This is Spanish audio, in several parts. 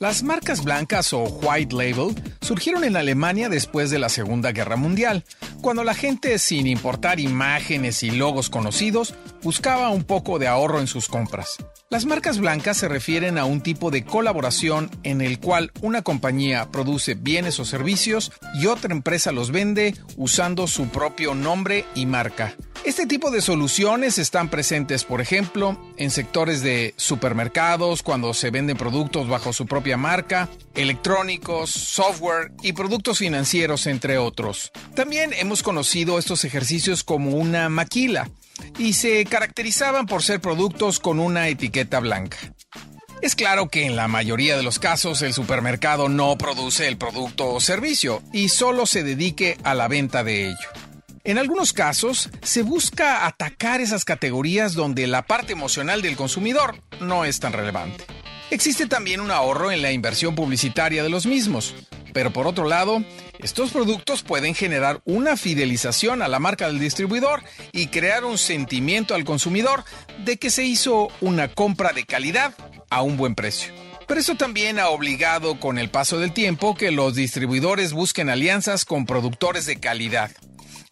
Las marcas blancas o white label surgieron en Alemania después de la Segunda Guerra Mundial, cuando la gente, sin importar imágenes y logos conocidos, buscaba un poco de ahorro en sus compras. Las marcas blancas se refieren a un tipo de colaboración en el cual una compañía produce bienes o servicios y otra empresa los vende usando su propio nombre y marca. Este tipo de soluciones están presentes, por ejemplo, en sectores de supermercados, cuando se venden productos bajo su propia marca, electrónicos, software y productos financieros, entre otros. También hemos conocido estos ejercicios como una maquila y se caracterizaban por ser productos con una etiqueta blanca. Es claro que en la mayoría de los casos el supermercado no produce el producto o servicio y solo se dedique a la venta de ello. En algunos casos, se busca atacar esas categorías donde la parte emocional del consumidor no es tan relevante. Existe también un ahorro en la inversión publicitaria de los mismos, pero por otro lado, estos productos pueden generar una fidelización a la marca del distribuidor y crear un sentimiento al consumidor de que se hizo una compra de calidad a un buen precio. Pero eso también ha obligado con el paso del tiempo que los distribuidores busquen alianzas con productores de calidad.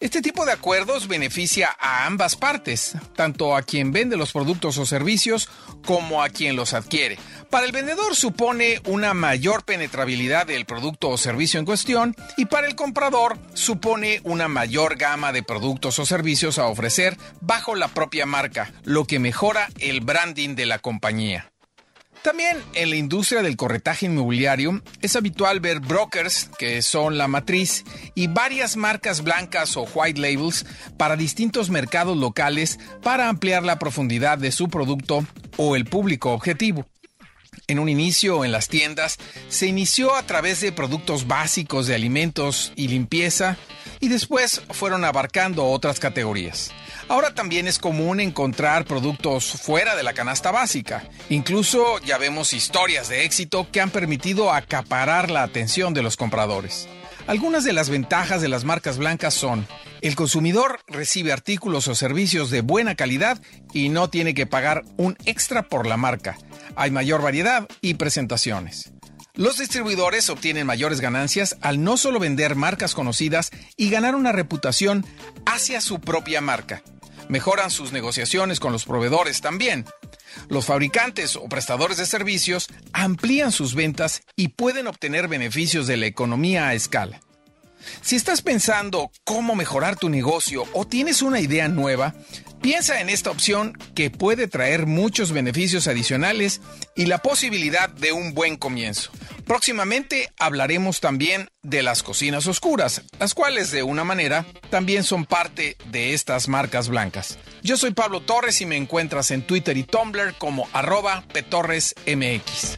Este tipo de acuerdos beneficia a ambas partes, tanto a quien vende los productos o servicios como a quien los adquiere. Para el vendedor supone una mayor penetrabilidad del producto o servicio en cuestión y para el comprador supone una mayor gama de productos o servicios a ofrecer bajo la propia marca, lo que mejora el branding de la compañía. También en la industria del corretaje inmobiliario es habitual ver brokers, que son la matriz, y varias marcas blancas o white labels para distintos mercados locales para ampliar la profundidad de su producto o el público objetivo. En un inicio en las tiendas se inició a través de productos básicos de alimentos y limpieza y después fueron abarcando otras categorías. Ahora también es común encontrar productos fuera de la canasta básica. Incluso ya vemos historias de éxito que han permitido acaparar la atención de los compradores. Algunas de las ventajas de las marcas blancas son, el consumidor recibe artículos o servicios de buena calidad y no tiene que pagar un extra por la marca. Hay mayor variedad y presentaciones. Los distribuidores obtienen mayores ganancias al no solo vender marcas conocidas y ganar una reputación hacia su propia marca. Mejoran sus negociaciones con los proveedores también. Los fabricantes o prestadores de servicios amplían sus ventas y pueden obtener beneficios de la economía a escala. Si estás pensando cómo mejorar tu negocio o tienes una idea nueva, piensa en esta opción que puede traer muchos beneficios adicionales y la posibilidad de un buen comienzo. Próximamente hablaremos también de las cocinas oscuras, las cuales de una manera también son parte de estas marcas blancas. Yo soy Pablo Torres y me encuentras en Twitter y Tumblr como arroba petorresmx.